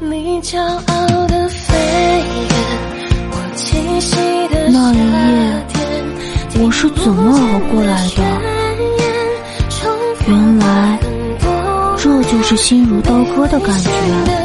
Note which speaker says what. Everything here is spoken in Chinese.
Speaker 1: 你骄傲的飞，那一夜我是怎么熬过来的？原来这就是心如刀割的感觉。